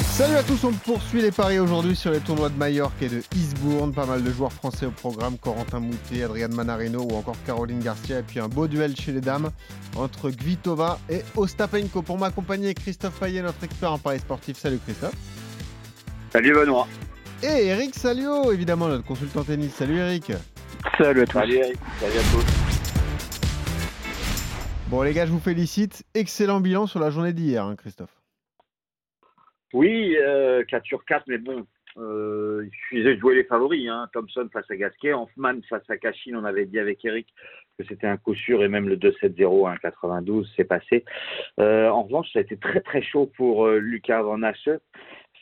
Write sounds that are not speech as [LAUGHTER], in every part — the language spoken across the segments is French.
Salut à tous, on poursuit les paris aujourd'hui sur les tournois de Majorque et de Eastbourne. Pas mal de joueurs français au programme, Corentin Moutet, Adrian Manarino ou encore Caroline Garcia. Et puis un beau duel chez les dames entre Gvitova et Ostapenko. Pour m'accompagner, Christophe Payet, notre expert en paris sportif. Salut Christophe. Salut Benoît. Et Eric Salio, évidemment, notre consultant tennis. Salut Eric. Salut à tous. Salut Eric. Salut à tous. Bon les gars, je vous félicite. Excellent bilan sur la journée d'hier, hein, Christophe. Oui, euh, 4 sur 4, mais bon, euh, il suffisait de jouer les favoris. Hein. Thompson face à Gasquet, Hoffman face à Cachine, on avait dit avec Eric que c'était un coup sûr et même le 2-7-0 à 92 s'est passé. Euh, en revanche, ça a été très très chaud pour euh, Lucas Van Hache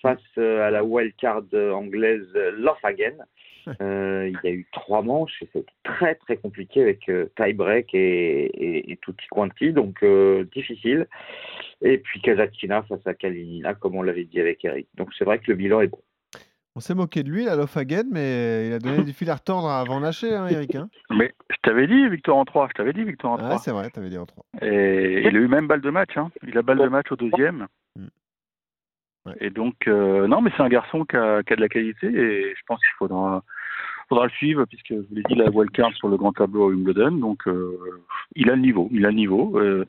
face euh, à la wildcard anglaise Lofhagen. Euh, il y a eu trois manches et c'était très très compliqué avec euh, tie-break et, et, et tutti quanti, donc euh, difficile. Et puis Kazatkina face à Kalinina, comme on l'avait dit avec Eric. Donc c'est vrai que le bilan est bon. On s'est moqué de lui, la Lofhagen, mais il a donné du fil à retordre Van Haché, hein, Eric. Hein [LAUGHS] mais je t'avais dit victoire en 3, je t'avais dit victoire en 3. ah, c'est vrai, t'avais dit en 3. Et il a eu même balle de match, hein. il a balle de match au deuxième. Mm. Ouais. Et donc, euh, non, mais c'est un garçon qui a, qui a, de la qualité et je pense qu'il faudra, faudra le suivre puisque je vous l'ai dit, la wildcard sur le grand tableau à Wimbledon. Donc, euh, il a le niveau, il a le niveau. Euh,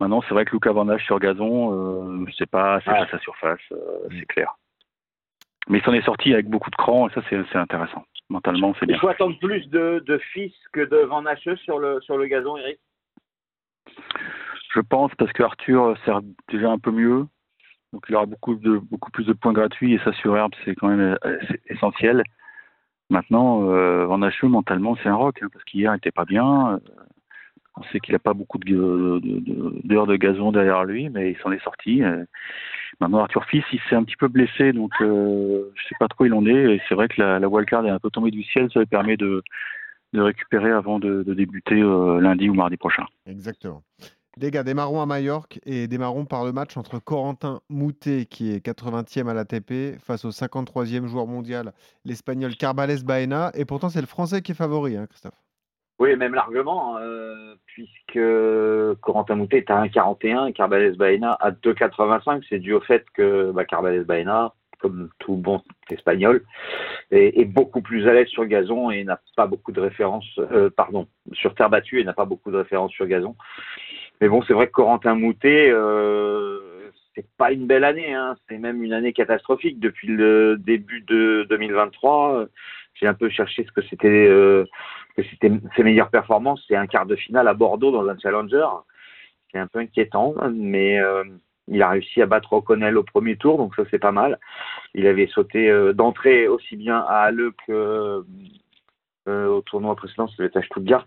maintenant, c'est vrai que Lucas Van Hache sur gazon, c'est pas, c'est pas sa surface, c'est clair. Mais il s'en est sorti avec beaucoup de cran et ça, c'est intéressant. Mentalement, c'est Il bien. faut attendre plus de, de fils que de Van sur le, sur le gazon, Eric? Je pense parce que Arthur sert déjà un peu mieux. Donc il aura beaucoup de beaucoup plus de points gratuits et ça sur herbe c'est quand même euh, essentiel. Maintenant, euh, Van Hache mentalement c'est un rock hein, parce qu'hier il était pas bien. Euh, on sait qu'il a pas beaucoup de de- de- d'heures de, gazon derrière lui, mais il s'en est sorti. Euh, Maintenant Arthur Fils il s'est un petit peu blessé donc je sais pas trop où il en est. Et c'est vrai que la, wildcard est un peu tombée du ciel, ça lui permet de de récupérer avant de, de débuter lundi ou mardi prochain. Exactement. Les gars, démarrons à Majorque et démarrons par le match entre Corentin Moutet, qui est 80e à l'ATP, face au 53e joueur mondial, l'Espagnol Carbales Baena. Et pourtant, c'est le Français qui est favori, hein, Christophe. Oui, même largement, euh, puisque Corentin Moutet est à 1,41 et Carbales Baena à 2,85. C'est dû au fait que bah, Carbales Baena, comme tout bon espagnol, est, beaucoup plus à l'aise sur gazon et n'a pas beaucoup de références, euh, pardon, sur terre battue et n'a pas beaucoup de références sur gazon. Mais bon, c'est vrai que Corentin Moutet, euh, c'est pas une belle année, hein. c'est même une année catastrophique. Depuis le début de 2023, euh, j'ai un peu cherché ce que c'était euh, que c'était ses meilleures performances. C'est un quart de finale à Bordeaux dans un challenger. C'est un peu inquiétant, mais euh, il a réussi à battre O'Connell au premier tour, donc ça c'est pas mal. Il avait sauté euh, d'entrée aussi bien à Halle que euh, au tournoi précédent, c'était à Stuttgart,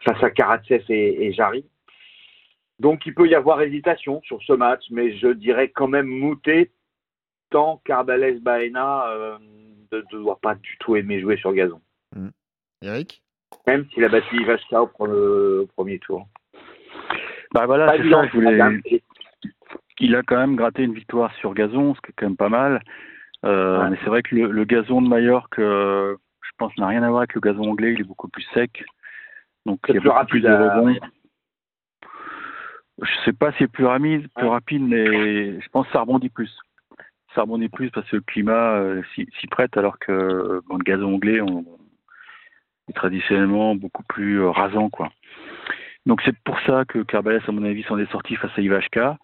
face à Karatsev et, et Jarry. Donc il peut y avoir hésitation sur ce match, mais je dirais quand même Moutet, tant Carbales Baena euh, ne doit pas du tout aimer jouer sur gazon. Eric? Même s'il a battu Ivashka au, pre- au premier tour. Bah voilà, c'est ça, je voulais. Madame. Et- Il a quand même gratté une victoire sur gazon, ce qui est quand même pas mal. Euh, Ouais. Mais c'est vrai que le, le gazon de Majorque, euh, je pense, n'a rien à voir avec le gazon anglais. Il est beaucoup plus sec. Donc il y a plus beaucoup plus de à- rebonds. Je sais pas si c'est plus rapide, plus Ouais. rapide, mais je pense que ça rebondit plus. Ça rebondit plus parce que le climat euh, s'y prête, alors que bon, le gazon anglais on, est traditionnellement beaucoup plus euh, rasant, quoi. Donc c'est pour ça que Carbales, à mon avis, s'en est sorti face à Ivashka.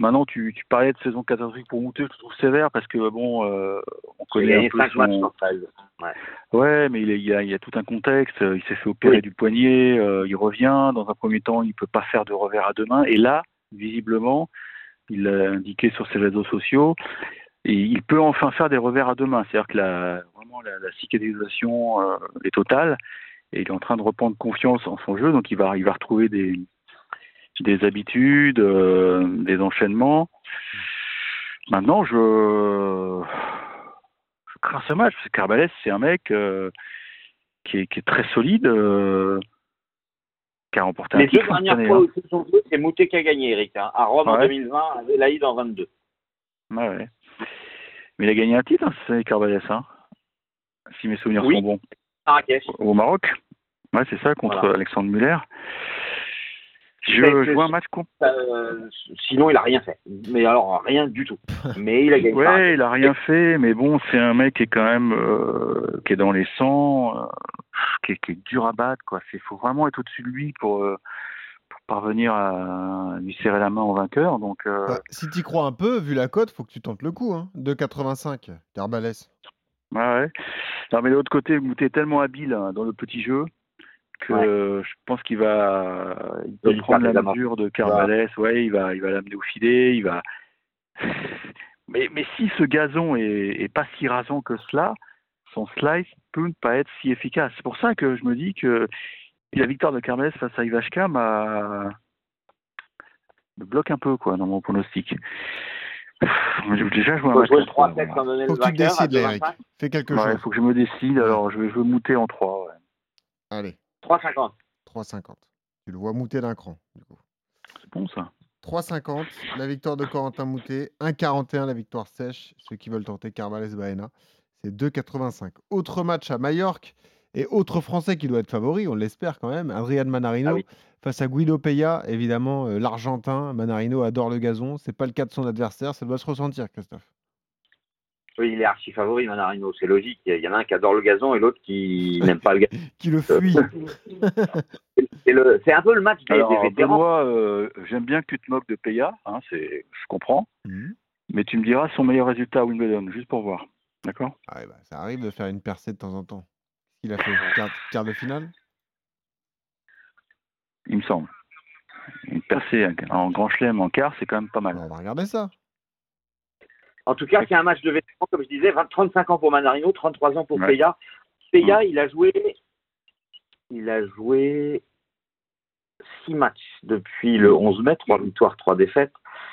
Maintenant, tu, tu parlais de saison catastrophique pour Moutet, je le trouve sévère parce que bon, euh, on Il a connaît un gagné peu 5 matchs son... 13. Ouais. Ouais, mais il, est- il y a, il y a tout un contexte. Il s'est fait opérer Oui. du poignet, euh, il revient. Dans un premier temps, il peut pas faire de revers à deux mains. Et là, visiblement, il l'a indiqué sur ses réseaux sociaux, et il peut enfin faire des revers à deux mains. C'est-à-dire que la, vraiment la, la cicatrisation euh, est totale, et il est en train de reprendre confiance en son jeu. Donc il va, il va retrouver des, des habitudes, euh, des enchaînements. Maintenant, je, je crains ce match parce que Carbales, c'est un mec euh, qui, est, qui est très solide, euh, qui a remporté un Les deux titre cette dernières année, fois hein. où ils se sont joués, c'est Moutet qui a gagné, Eric. hein. À Rome en Ouais. 2020, à Adélaïde en 22. Ouais, ouais. Mais il a gagné un titre, hein, c'est Carbales, hein si mes souvenirs Oui. sont bons. Marrakech. Au Maroc Ouais, c'est ça, contre Voilà. Alexandre Muller. Je, je vois un match com- Euh, sinon, il a rien fait. Mais alors, rien du tout. [LAUGHS] Mais il a gagné. Ouais, il a rien fait, mais bon, c'est un mec qui est quand même euh, qui est dans les 100, euh, qui, est, qui est dur à battre, quoi. Il faut vraiment être au-dessus de lui pour, euh, pour parvenir à lui serrer la main au vainqueur. Donc, euh, Bah, si tu crois un peu, vu la cote, faut que tu tentes le coup. Hein. 2,85, Carbalès. ouais, ouais. Non, mais de l'autre côté, Moutet est tellement habile hein, dans le petit jeu que Ouais. je pense qu'il va il peut prendre la mesure de Carvalès. Ouais, il va il va l'amener au filet, il va. [LAUGHS] Mais, mais si ce gazon est, est pas si rasant que cela, son slice peut ne pas être si efficace. C'est pour ça que je me dis que la victoire de Carvalès face à Ivashka m'a me bloque un peu quoi dans mon pronostic. Déjà joué un faut match jouer le contre, 3-7 voilà. sans donner Faut que tu décides, Eric. 2,25. Fais quelque Ouais, chose. il faut que je me décide. Alors, je vais, je vais mouter en 3. Ouais. Allez, 3,50. 3,50. Tu le vois mouter d'un cran. Du coup. C'est bon, ça. 3,50 la victoire de Corentin Moutet. 1,41 la victoire sèche. Ceux qui veulent tenter Carvalès Baena, c'est 2,85. Autre match à Majorque et autre Français qui doit être favori, on l'espère quand même. Adrian Manarino Ah oui. face à Guido Peya. Évidemment, euh, l'Argentin. Manarino adore le gazon. C'est pas le cas de son adversaire. Ça doit se ressentir, Christophe. Oui, il est archi favori, Manarino. C'est logique. Il y en a un qui adore le gazon et l'autre qui [LAUGHS] n'aime pas le gazon. Qui le fuit. [LAUGHS] C'est un peu le match des, Alors, des vétérans. Benoît, euh, j'aime bien que tu te moques de Peya, hein, c'est, je comprends, Mhm. mais tu me diras son meilleur résultat à Wimbledon, juste pour voir. D'accord? Ah bah, ça arrive de faire une percée de temps en temps. Il a fait quart, quart de finale? Il me semble. Une percée en grand chelem en quart, c'est quand même pas mal. On va regarder ça. En tout cas, c'est un match de vétérans, comme je disais, 20 35 ans pour Manarino, 33 ans pour Ouais. Peya. Peya, il a joué, il a joué six matchs depuis le 11 mai, trois victoires, trois défaites.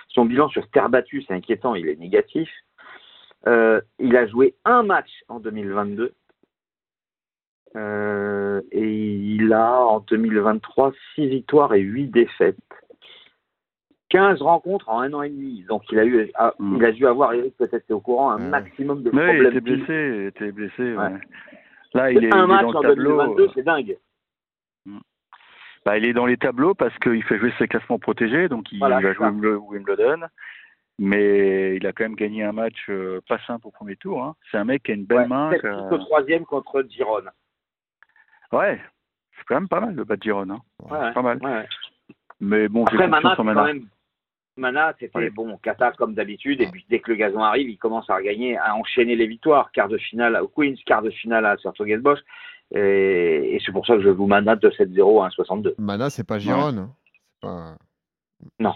Son bilan sur terre battue, c'est inquiétant, il est négatif. Euh, il a joué un match en 2022. Euh, et il a en 2023 six victoires et huit défaites. 15 rencontres en un an et demi. Donc il a eu, ah, Mm. il a dû avoir, Eric peut-être t'es au courant, un Ouais. maximum de Oui, il problèmes. était blessé, il était blessé. ouais. Ouais. Là, il est, il est un match dans le en tableau. 2022, euh, c'est dingue. bah, il est dans les tableaux parce qu'il fait jouer ses classements protégés, donc il Voilà, va c'est jouer ça. Wimbledon. Mais il a quand même gagné un match euh, pas simple au premier tour. hein. C'est un mec qui a une belle Ouais, main. sept qui a- jusqu'au troisième contre Giron. Ouais, c'est quand même pas mal le bas de Giron. Hein. Pas mal. Mais bon, j'ai Après, Mana, confiance c'est en quand même. Mana, c'était Ouais. bon, Kata comme d'habitude, et puis dès que le gazon arrive, il commence à regagner, à enchaîner les victoires. Quart de finale au Queens, quart de finale à Sertogenbosch. Et, et c'est pour ça que je vous Mana de 7-0 à 1,62. Mana, c'est pas Giron. hein. C'est pas... Non.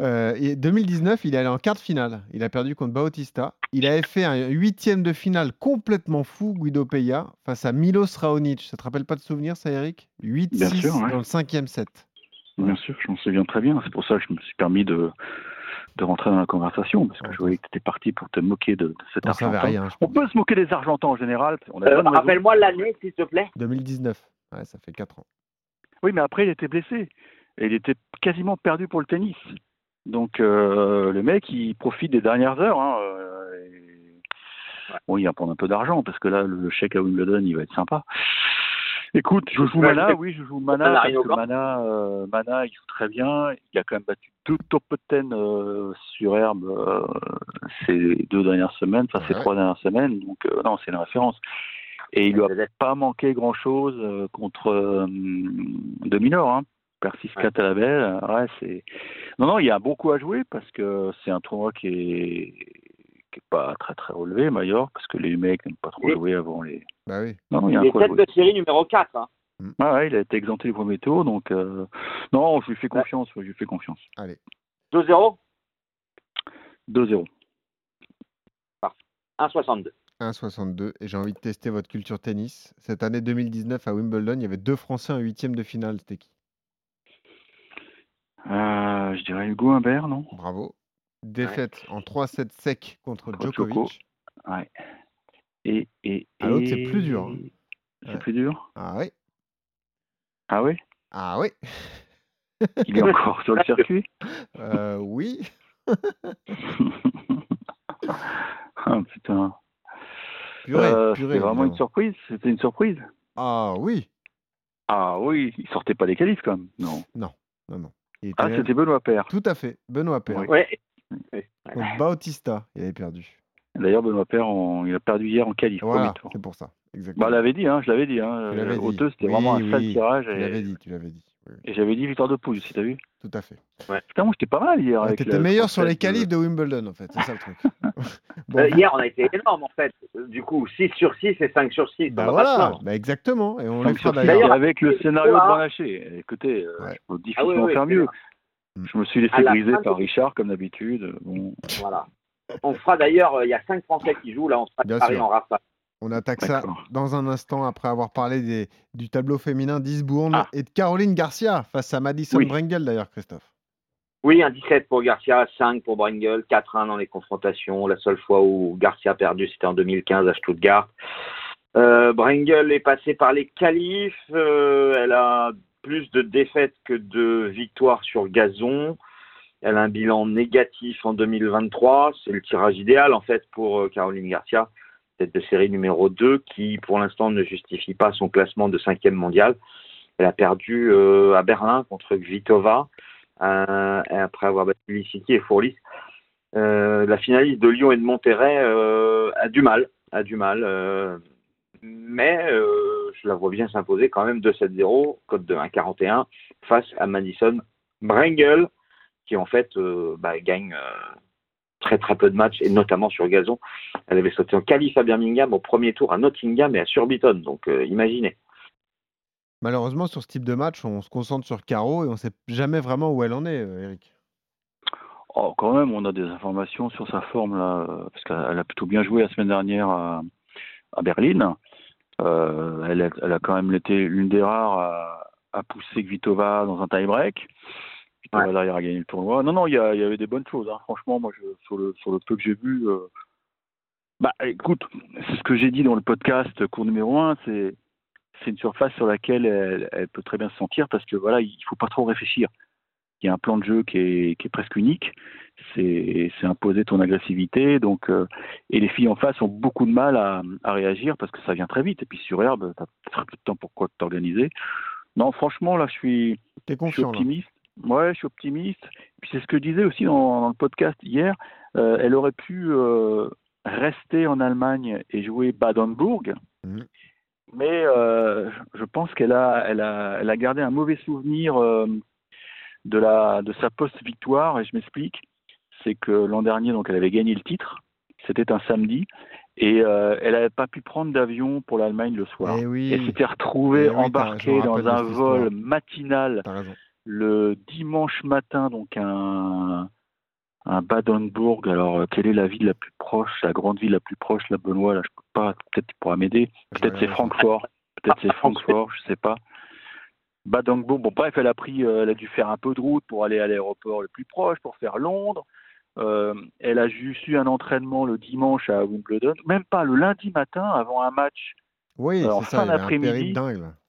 Euh, et 2019, il est allé en quart de finale. Il a perdu contre Bautista. Il avait fait un huitième de finale complètement fou, Guido Peya, face à Milos Raonic. Ça te rappelle pas de souvenir, ça, Eric? 8-6 Bien sûr, ouais. dans le cinquième set. Bien sûr, je m'en souviens très bien. C'est pour ça que je me suis permis de, de rentrer dans la conversation, parce que je voyais que tu étais parti pour te moquer de, de cet Argentin. rien, On peut se moquer des Argentins en général. Euh. Rappelle-moi l'année, s'il te plaît. 2019. Ouais, ça fait 4 ans. Oui, mais après, il était blessé. Et il était quasiment perdu pour le tennis. Donc, euh, le mec, il profite des dernières heures. Hein, euh, et- Bon, il va prendre un peu d'argent, parce que là, le chèque à Wimbledon, il va être sympa. Écoute, je joue Mana, oui, je joue Mana, Mana parce que. Mana, euh, Mana, il joue très bien. Il a quand même battu deux top 10 euh, sur herbe euh, ces deux dernières semaines, enfin ces Ouais. trois dernières semaines. Donc, euh, non, c'est une référence. Et il lui a Peut-être. pas manqué grand-chose euh, contre euh, Dominor, hein. Persis Ouais. 4 à la belle. Ouais, c'est... Non, non, il y a beaucoup à jouer parce que c'est un tournoi qui est qui est pas très très relevé, Major, parce que les mecs n'aiment pas trop Oui. jouer avant les. Bah oui. Non, non, il y a Il un est tête de série numéro 4. Hein. Ah ouais, il a été exempté du premier tour, donc euh, non, je lui fais confiance, je lui fais confiance. Allez. 2-0, 2-0. 1,62. 1,62. Et j'ai envie de tester votre culture tennis. Cette année 2019 à Wimbledon, il y avait deux Français en huitième de finale. C'était qui? Euh, je dirais Hugo Humbert, non? Bravo. Défaite en 3-7 sec contre Contre Djokovic. Djoko. Ouais. Et, et, Ah, l'autre, et- c'est plus dur, hein. C'est Ouais. plus dur? Ah oui. Ah oui Ah oui. [LAUGHS] Il est encore sur le [LAUGHS] circuit? Euh, oui. ah, [LAUGHS] putain. Purée, Euh, purée, C'était vraiment évidemment. une surprise. C'était une surprise? Ah oui. Ah oui, il sortait pas des qualifs quand même. Non. Non, non. Il était Ah, c'était Benoît Père. Tout à fait. Benoît Père. Oui. Ouais. Contre Bautista, il avait perdu. D'ailleurs, Benoît Père, on- il a perdu hier en qualif. Voilà, c'est pour ça. Exactement. Bah, je l'avais dit, hein, je l'avais dit. Hein. Euh. 2, c'était Oui, vraiment un sale oui, tirage. Tu l'avais Et, dit, tu l'avais dit. Oui, et j'avais dit victoire de pouce aussi, t'as vu Tout à fait. Putain, moi, j'étais pas mal hier. Avec T'étais le meilleur sur les qualifs de Wimbledon, en fait. C'est ça le truc. Bon, [LAUGHS] Euh, hier, on a été énorme en fait. Du coup, 6 sur 6 et 5 sur 6. bah voilà, bah exactement. Et on les fera d'ailleurs. avec le scénario de. Banlaché. Écoutez, euh, Ouais. je peux Ah difficilement faire mieux. Bien. Je me suis laissé la fin par de- Richard, comme d'habitude. Bon. Voilà. On fera d'ailleurs, euh, il y a 5 Français qui jouent, là, on fera Paris en rafale. On attaque ça dans un instant après avoir parlé des- du tableau féminin d'Isbourne Ah. et de Caroline Garcia face à Madison Oui. Brengel d'ailleurs, Christophe. Oui, un 17 pour Garcia, 5 pour Brengel, 4-1 dans les confrontations. La seule fois où Garcia a perdu, c'était en 2015 à Stuttgart. Euh, Brengel est passée par les qualifs. euh, elle a plus de défaites que de victoires sur gazon. Elle a un bilan négatif en 2023. C'est le tirage idéal, en fait, pour euh, Caroline Garcia, tête de série numéro 2, qui, pour l'instant, ne justifie pas son classement de cinquième mondial. Elle a perdu euh, à Berlin contre Kvitova, euh, après avoir battu Lissiki et Fourlis. Euh, la finaliste de Lyon et de Monterrey a du mal, a du mal, mais euh, je la vois bien s'imposer quand même 2-7-0, code de 1-41, face à Madison Brengel, qui en fait euh, bah, gagne euh, très très peu de matchs, et notamment sur gazon. Elle avait sauté en qualif à Birmingham au premier tour à Nottingham et à Surbiton, donc euh, imaginez. Malheureusement, sur ce type de match, on se concentre sur Caro et on ne sait jamais vraiment où elle en est, Eric. Oh, quand même, on a des informations sur sa forme, là, parce qu'elle elle a plutôt bien joué la semaine dernière à, à Berlin. Euh, elle, a, elle a quand même été l'une des rares à, à pousser Kvitova dans un tie-break. Kvitova Ouais. derrière a gagné le tournoi. Non, non, il y, avait des bonnes choses. hein. Franchement, moi, je, sur, le, sur le peu que j'ai vu, euh, bah, écoute, c'est ce que j'ai dit dans le podcast cours numéro 1, c'est c'est une surface sur laquelle elle, elle peut très bien se sentir parce que voilà, il faut pas trop réfléchir. Il y a un plan de jeu qui est, qui est presque unique. C'est imposer ton agressivité. Donc, euh, et les filles en face ont beaucoup de mal à, à réagir parce que ça vient très vite. Et puis sur herbe, tu as très peu de temps pour quoi t'organiser. Non, franchement, là, je suis, je suis confiant là. optimiste. Ouais, je suis optimiste. Puis c'est ce que je disais aussi dans, dans le podcast hier. Euh, elle aurait pu euh, rester en Allemagne et jouer Badenburg. Mhm. Mais je pense qu'elle a, elle a, elle a gardé un mauvais souvenir de, la, de sa post-victoire. Et je m'explique. C'est que l'an dernier, donc, elle avait gagné le titre. C'était un samedi. Et euh, elle n'avait pas pu prendre d'avion pour l'Allemagne le soir. Eh oui, Elle s'était retrouvée Eh oui, embarquée dans un vol matinal le dimanche matin, donc un, un Badenburg. Alors, quelle est la ville la plus proche, la grande ville la plus proche, la Benoît Là, je peux pas. Peut-être tu pourras m'aider. Peut-être c'est. Francfort. Peut-être c'est [LAUGHS] Francfort, je sais pas. Badenburg. Bon, bref, elle a pris, euh, elle a dû faire un peu de route pour aller à l'aéroport le plus proche, pour faire Londres. Euh, elle a juste eu un entraînement le dimanche à Wimbledon, même pas le lundi matin avant un match Oui, ça, fin d'après-midi.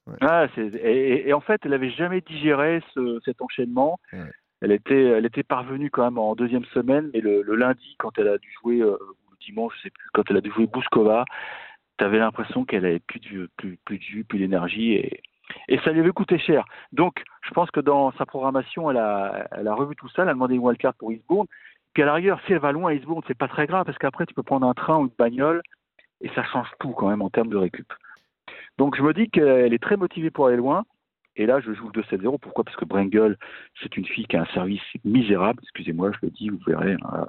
Ouais. ah, et, et- et en fait, elle avait jamais digéré ce, cet enchaînement. Ouais. Elle était, elle était parvenue quand même en deuxième semaine, mais le, le lundi, quand elle a dû jouer, euh, ou le dimanche, je sais plus, quand elle a dû jouer Bouskova, tu avais l'impression qu'elle avait plus de, plus, plus de jus, plus d'énergie, et, et ça lui avait coûté cher. Donc, je pense que dans sa programmation, elle a, elle a revu tout ça, elle a demandé une wildcard pour Eastbourne. Puis à l'arrière, si elle va loin à Eastbourne, c'est pas très grave, parce qu'après, tu peux prendre un train ou une bagnole, et ça change tout quand même en termes de récup. Donc je me dis qu'elle est très motivée pour aller loin. Et là, je joue le 2-7-0. Pourquoi? Parce que Brengel, c'est une fille qui a un service misérable. Excusez-moi, je le dis, vous verrez. hein.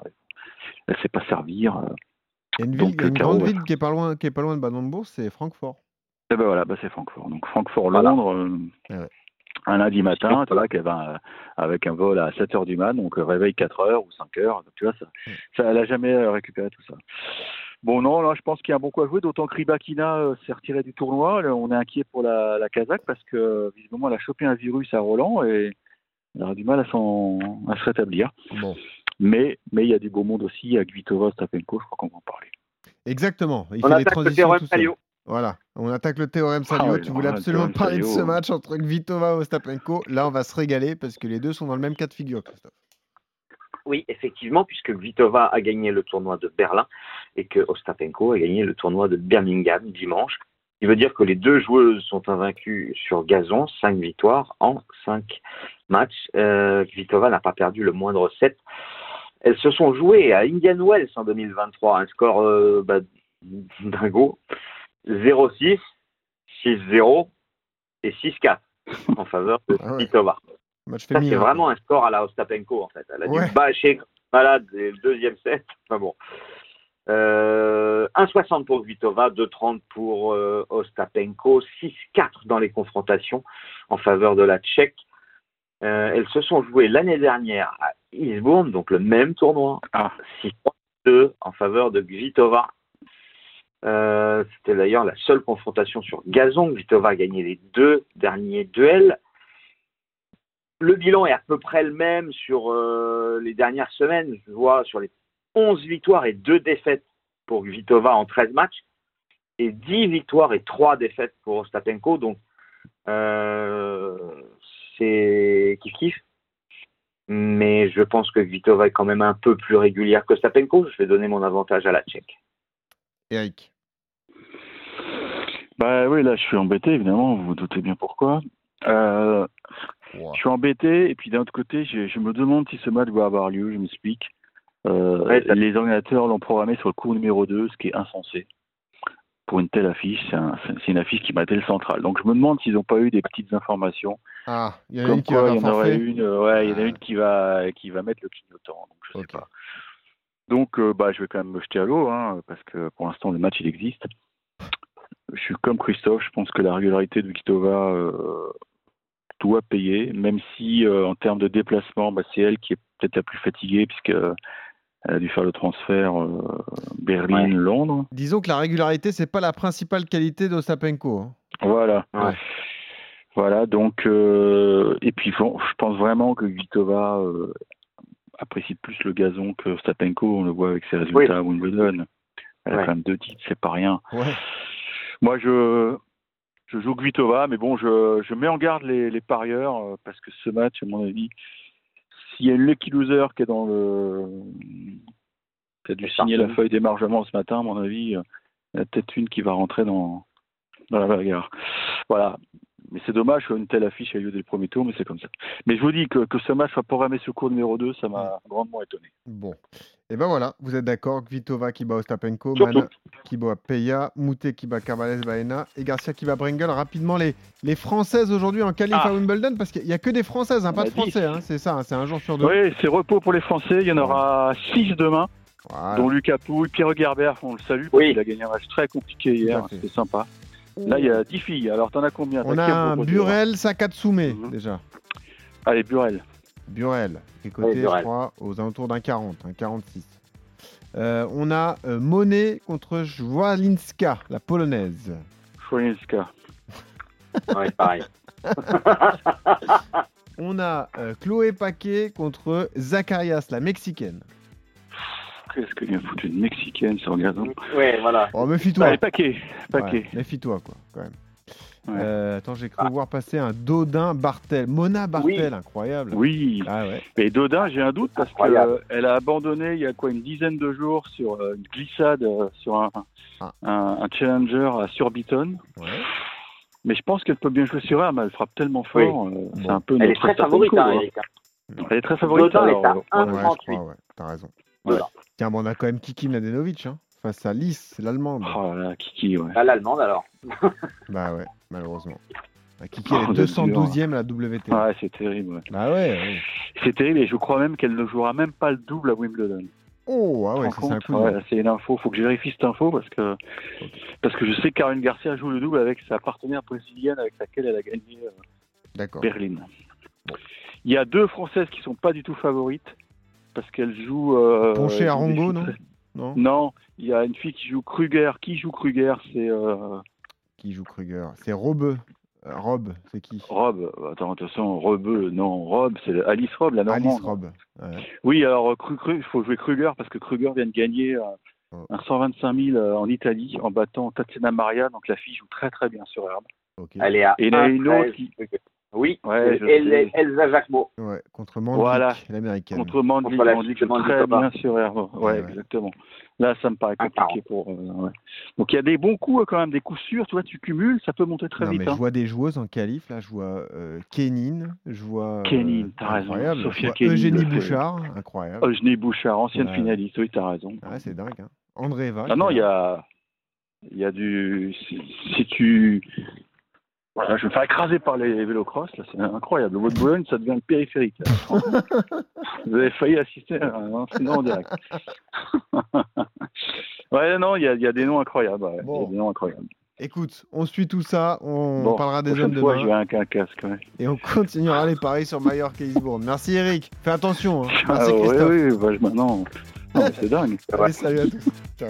Elle ne sait pas servir. euh. Il y a une, ville, il y a une Caro, grande ville qui est pas loin, qui est pas loin de Baden-Bourg, c'est Francfort. Et ben voilà, bah c'est Francfort. Donc Francfort, Voilà. Londres, euh, ouais. un lundi matin, tu vois, qu'elle va euh, avec un vol à 7 heures du mat, donc euh, réveil 4 heures ou 5 heures. Donc, tu vois, ça, ça, elle n'a jamais récupéré tout ça. Bon, non, là, je pense qu'il y a un bon coup à jouer, d'autant que Ribakina euh, s'est retiré du tournoi. Là, on est inquiet pour la, la Kazakh parce que, visiblement, elle a chopé un virus à Roland et elle aura du mal à, s'en- à se rétablir. Bon, Mais mais il y a du beau monde aussi, à Kvitova, Stapenko, je crois qu'on va en parler. exactement. Il On fait les attaque le transitions. Salio. Voilà, on attaque le théorème Salio. oui, tu voulais absolument théorème parler de ce Salio. match entre Kvitova et Ostapenko. Là, on va se régaler parce que les deux sont dans le même cas de figure, Christophe. Oui, effectivement, puisque Vitova a gagné le tournoi de Berlin et que Ostapenko a gagné le tournoi de Birmingham dimanche. Il veut dire que les deux joueuses sont invaincues sur gazon, 5 victoires en 5 matchs. Euh, Vitova n'a pas perdu le moindre set. Elles se sont jouées à Indian Wells en 2023, un score euh, bah, dingo. 0-6, 6-0 et 6-4 en faveur de Ah ouais. Vitova. Ça, c'est vraiment un score à la Ostapenko, en fait. Elle a Ouais. dû bâcher malade le deuxième set. Enfin bon. Euh, 1,60 pour Vitova, 2,30 pour euh, Ostapenko, 6-4 dans les confrontations en faveur de la Tchèque. Euh, elles se sont jouées l'année dernière à Eastbourne, donc le même tournoi, Ah. 6-2 en faveur de Kvitova. Euh, C'était d'ailleurs la seule confrontation sur gazon. Kvitova a gagné les deux derniers duels. Le bilan est à peu près le même sur euh, les dernières semaines. Je vois sur les 11 victoires et 2 défaites pour Kvitova en 13 matchs et 10 victoires et 3 défaites pour Ostapenko. Donc, euh, c'est kiff kiff. Mais je pense que Kvitova est quand même un peu plus régulière que Ostapenko. Je vais donner mon avantage à la Tchèque. Eric. Bah oui, là, je suis embêté, évidemment, vous vous doutez bien pourquoi. Euh, Wow. Je suis embêté, et puis d'un autre côté, je, je me demande si ce match va avoir lieu, je m'explique. Euh, Ouais, les ordinateurs l'ont programmé sur le cours numéro 2, ce qui est insensé. Pour une telle affiche, c'est un- c'est- c'est une affiche qui battait le central. Donc je me demande s'ils n'ont pas eu des petites informations. Ah, il y en a une qui va quoi, faire il y en aurait forfait. une, euh, ouais, il y en a Ah. une qui va, qui va mettre le clignotant. Donc je Ok. sais pas. Donc euh, bah, je vais quand même me jeter à l'eau, hein, parce que pour l'instant le match il existe. Je suis comme Christophe, je pense que la régularité de Vitova euh, doit payer, même si euh, en termes de déplacement, bah, c'est elle qui est peut-être la plus fatiguée puisque euh, elle a dû faire le transfert euh, Berlin-Londres. Disons que la régularité, c'est pas la principale qualité d'Ostapenko. hein. Voilà. Ouais. Voilà, donc, euh, et puis bon, je pense vraiment que Vitova euh, apprécie plus le gazon que Stapenko, on le voit avec ses résultats à Wimbledon. Elle a Ouais. quand même deux titres, c'est pas rien. Ouais. Moi, je, je joue Kvitova, mais bon, je, je mets en garde les, les parieurs euh, parce que ce match, à mon avis, s'il y a une lucky loser qui est dans le. qui a dû signer la feuille d'émargement ce matin, à mon avis, euh, il y en a peut-être une qui va rentrer dans, dans la bagarre. Voilà. Mais c'est dommage qu'une telle affiche ait lieu dès le premier tour, mais c'est comme ça. Mais je vous dis que, que ce match soit programmé sur cours numéro 2, ça m'a grandement étonné. Bon. Et ben voilà, vous êtes d'accord. Kvitova qui bat Ostapenko. Mana qui bat Peya, Moutet qui bat Carvalhes Baena et Garcia qui bat Brengel. Rapidement, les, les Françaises aujourd'hui en qualif Ah. à Wimbledon, parce qu'il n'y a que des Françaises, hein, pas de. Français. hein, c'est ça, hein, c'est un jour sur deux. Oui, c'est repos pour les Français. Il y en aura 6 demain. Voilà. dont Lucas Pouille, Pierre Gerber, on le salue, parce Oui. qu'il a gagné un match très compliqué hier, c'était sympa. Là, il y a 10 filles, alors t'en as combien? On a un Burel Sakatsume Mhm. déjà. Allez, Burel. Burel, qui est coté, Burel. je crois, aux alentours d'un 40, un 46. Euh, on a euh, Monet contre Joalinska, la polonaise. Chouinska. [LAUGHS] Ouais, pareil. [LAUGHS] On a euh, Chloé Paquet contre Zacharias, la mexicaine. Qu'est-ce que vient foutre une Mexicaine sur le gazon ouais, voilà. Oh, méfie-toi. Allez, paquet, paquet. Ouais, méfie-toi, quoi, quand même. Ouais. Euh, attends, j'ai cru voir passer un Dodin Bartel. Mona Bartel, incroyable. Oui, Ah ouais. et Dodin, j'ai un doute parce qu'elle a abandonné il y a quoi une dizaine de jours sur euh, une glissade euh, sur un, Ah. un, un challenger à Surbiton. ouais. Mais je pense qu'elle peut bien jouer sur elle, mais elle frappe tellement fort. euh, c'est un peu Elle est très favorite, hein, hein. Eric. hein. Elle est très favorite. Dodin est à euh, un- Ouais, je 38. crois, ouais. T'as raison. Dodin. Tiens, bon, on a quand même Kiki Mladenovic, hein, face à Lys, l'allemande. Oh là là, Kiki, ouais. À l'allemande, alors. [LAUGHS] Bah ouais, malheureusement. Bah, Kiki, elle Oh, est vous êtes 212e à la WT. Ouais, c'est terrible. ouais. Bah ouais, ouais. C'est terrible et je crois même qu'elle ne jouera même pas le double à Wimbledon. Oh, ah ouais, c'est un coup Ouais, c'est une info. Faut que je vérifie cette info parce que parce que je sais que Garcia joue le double avec sa partenaire brésilienne avec laquelle elle a gagné euh, D'accord. Berlin. Il y a deux Françaises qui sont pas du tout favorites parce qu'elles jouent. Euh, Ponché à Rongo, non Non Non, il y a une fille qui joue Kruger. Qui joue Kruger? C'est euh, Qui joue Kruger? C'est Robeux. Euh, Rob, c'est qui? Rob. Attends, attention, Rebeu. Non, Rob, c'est Alice Rob, la normande. Alice Rob. Ouais. Oui, alors il faut jouer Kruger parce que Kruger vient de gagner euh, Oh. un 125 000 euh, en Italie en battant Tatiana Maria. Donc la fille joue très très bien sur herbe. Ok. Elle est à Et il y en a 1,13. une autre qui- Oui, Ouais, je El- sais. Elsa Jacquemot. Ouais, contre Mandlik, Voilà. l'américaine. Contre Mandlik, Contre la Mandlik très bien sur Herbe. Ouais, exactement. Là, ça me paraît Un compliqué pour. euh, ouais. Donc il y a des bons coups euh, quand même, des coups sûrs. Tu vois, tu cumules, ça peut monter très non, vite. mais hein. je vois des joueuses en qualif, là, je vois euh, Kenin, je vois. euh, Kenin, t'as raison. Sophia Je Kenin, Eugénie. Bouchard, incroyable. Eugénie Bouchard, ancienne Ouais. finaliste, oui, t'as raison. Ouais, c'est dingue. Hein. Andréva. Ah non, il y a, il y a du. Si, si tu. Voilà, je vais me faire écraser par les vélocross, là, c'est incroyable. Le Vaud de Boulogne, ça devient le périphérique. [LAUGHS] Vous avez failli assister à un en direct. [LAUGHS] ouais, non, il y a, il y a des noms incroyables. ouais. Il y Bon. a des noms incroyables. Écoute, on suit tout ça, on Bon, parlera des hommes fois, demain je vais avec un casque. Ouais. et on continuera les paris sur Mallorca et Isbourne. Merci Eric, fais attention. Hein. Ah, Merci ouais, Christophe. oui, bah, je- maintenant. Non, c'est dingue. [LAUGHS] Allez, salut à tous. Ciao.